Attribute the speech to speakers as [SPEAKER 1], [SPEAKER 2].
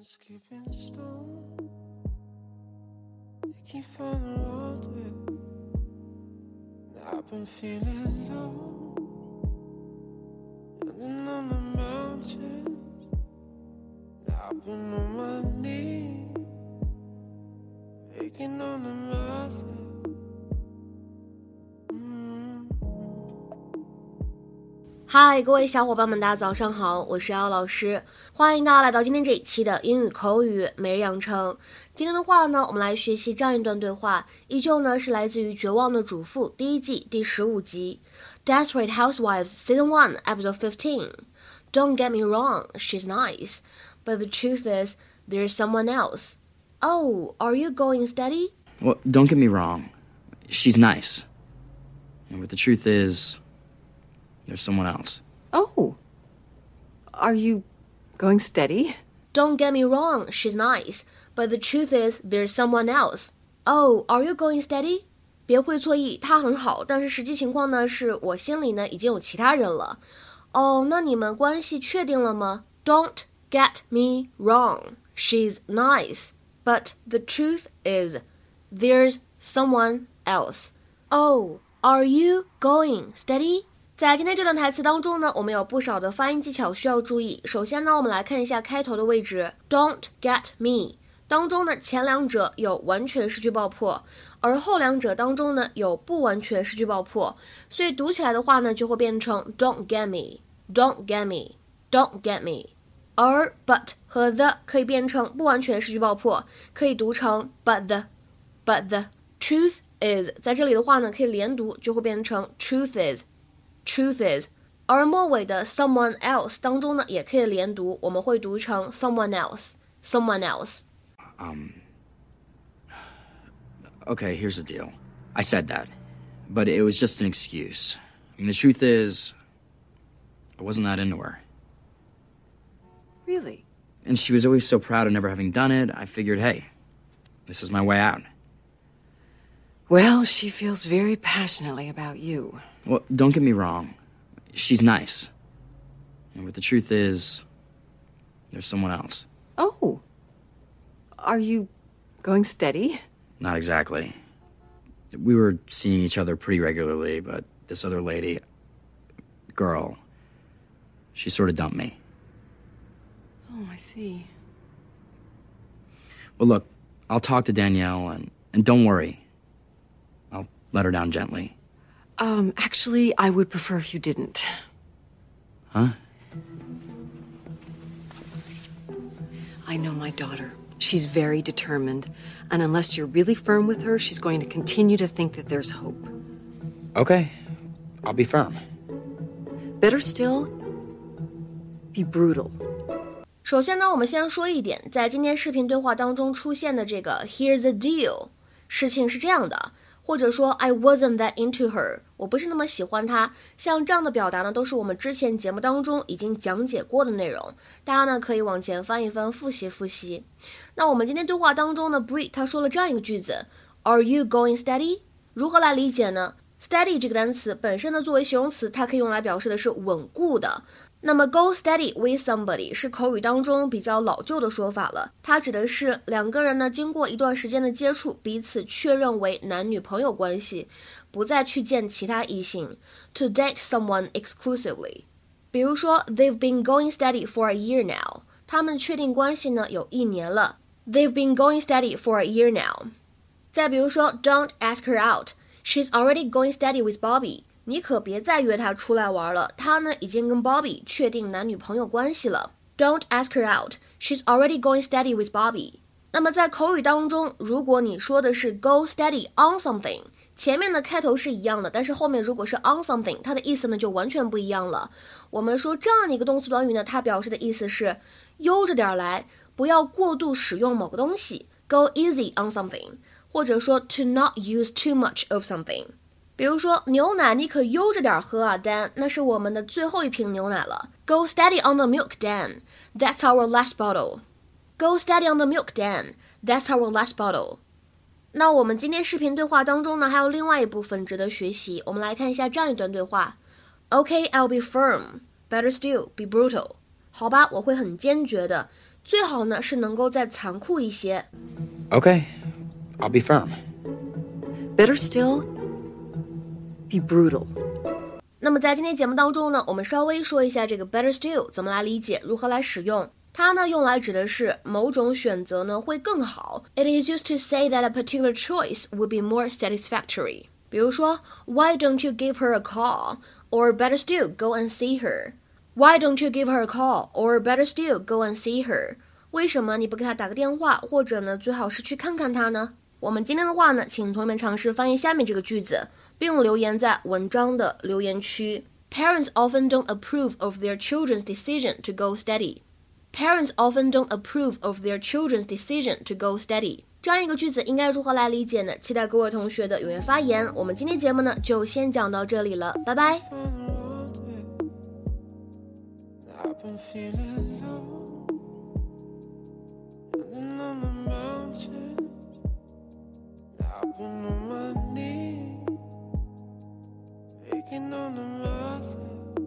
[SPEAKER 1] Just keeping stone. They keep falling around it. I've been feeling low. Running on the mountain. Now I've been on my knees. Waking on the mountain.
[SPEAKER 2] 嗨，各位小伙伴们，大家早上好，我是姚老师，欢迎大家来到今天这一期的英语口语每日养成。今天的话呢，我们来学习这样一段对话，依旧呢是来自于《绝望的主妇》第一季第十五集《Desperate Housewives》Season One Episode Fifteen。Don't get me wrong, she's nice, but the truth is, there's someone else. Oh, are you going steady?
[SPEAKER 3] Well, don't get me wrong. She's nice. But the truth is, there's someone else.
[SPEAKER 4] Oh. Are you going steady?
[SPEAKER 2] Don't get me wrong, she's nice, but the truth is there's someone else. Oh, are you going steady? 别会错意，她很好，但是实际情况呢，是我心里呢已经有其他人了。哦，那你们关系确定了吗？Don't get me wrong, she's nice, but the truth is there's someone else. Oh, are you going steady? 在今天这段台词当中呢，我们有不少的发音技巧需要注意。首先呢，我们来看一下开头的位置，Don't get me 当中呢，前两者有完全失去爆破，而后两者当中呢有不完全失去爆破，所以读起来的话呢，就会变成 Don't get me，Don't get me，Don't get me。而 but 和 the 可以变成不完全失去爆破，可以读成 but the，but the truth is 在这里的话呢，可以连读，就会变成 truth is。truth is，而末尾的 someone else 当中呢，也可以连读，我们会读成 someone else，someone else。
[SPEAKER 3] Um. Okay, here's the deal. I said that, but it was just an excuse. I mean, the truth is, I wasn't that into her.
[SPEAKER 4] Really?
[SPEAKER 3] And she was always so proud of never having done it, I figured, hey, this is my way out.
[SPEAKER 4] Well, she feels very passionately about you.
[SPEAKER 3] Well, don't get me wrong. She's nice. But the truth is, there's someone else.
[SPEAKER 4] Oh. Are you going steady?
[SPEAKER 3] Not exactly. We were seeing each other pretty regularly, but this other lady, girl, she sort of dumped me.
[SPEAKER 4] Oh, I see.
[SPEAKER 3] Well, look, I'll talk to Danielle, and, and don't worry I'll let her down gently.
[SPEAKER 4] Um, actually, I would prefer if you didn't.
[SPEAKER 3] Huh?
[SPEAKER 4] I know my daughter. She's very determined, and unless you're really firm with her, she's going to continue to think that there's hope.
[SPEAKER 3] Okay. I'll be firm.
[SPEAKER 4] Better still, be brutal.
[SPEAKER 2] 首先呢，我们先说一点，在今天视频对话当中出现的这个 "Here's the deal"，事情是这样的， 或者说 "I wasn't that into her"，我不是那么喜欢她。像这样的表达呢，都是我们之前节目当中已经讲解过的内容，大家呢可以往前翻一翻，复习复习。那我们今天对话当中呢，Bree 他说了这样一个句子：Are you going steady？如何来理解呢？Steady 这个单词本身呢，作为形容词，它可以用来表示的是稳固的。那么 go steady with somebody 是口语当中比较老旧的说法了，它指的是两个人呢经过一段时间的接触，彼此确认为男女朋友关系，不再去见其他异性，to date someone exclusively。比如说，they've been going steady for a year now，他们确定关系呢有一年了，they've been going steady for a year now。再比如说，don't ask her out，she's already going steady with Bobby。 你可别再约她出来玩了，她呢已经跟 Bobby 确定男女朋友关系了。Don't ask her out. She's already going steady with Bobby. 那么在口语当中，如果你说的是 go steady on something，前面的开头是一样的，但是后面如果是 on something，它的意思呢就完全不一样了。我们说这样的一个动词短语呢，它表示的意思是悠着点来，不要过度使用某个东西，go easy on something，或者说 to not use too much of something。比如说牛奶，你可悠着点喝啊，Dan。那是我们的最后一瓶牛奶了。Go steady on the milk, Dan. That's our last bottle. Go steady on the milk, Dan. That's our last bottle. 那我们今天视频对话当中呢，还有另外一部分值得学习。我们来看一下这样一段对话：Okay, I'll be firm. Better still, be brutal. 好吧，我会很坚决的。 最好呢是能够再残酷一些。
[SPEAKER 3] Okay, I'll be firm.
[SPEAKER 4] Better still, be brutal.
[SPEAKER 2] 那么在今天节目当中呢，我们稍微说一下这个 better still 怎么来理解，如何来使用。它呢用来指的是某种选择呢会更好。It is used to say that a particular choice would be more satisfactory。比如说，Why don't you give her a call? Or better still, go and see her. Why don't you give her a call? Or better still, go and see her. 为什么你不给她打个电话，或者呢最好是去看看她呢？ 我们今天的话呢，请同学们尝试翻译下面这个句子，并留言在文章的留言区。Parents often don't approve of their children's decision to go steady. Parents often don't approve of their children's decision to go steady. 这样一个句子应该如何来理解呢？期待各位同学的踊跃发言。我们今天节目呢就先讲到这里了，拜拜。
[SPEAKER 1] Picking on the muffin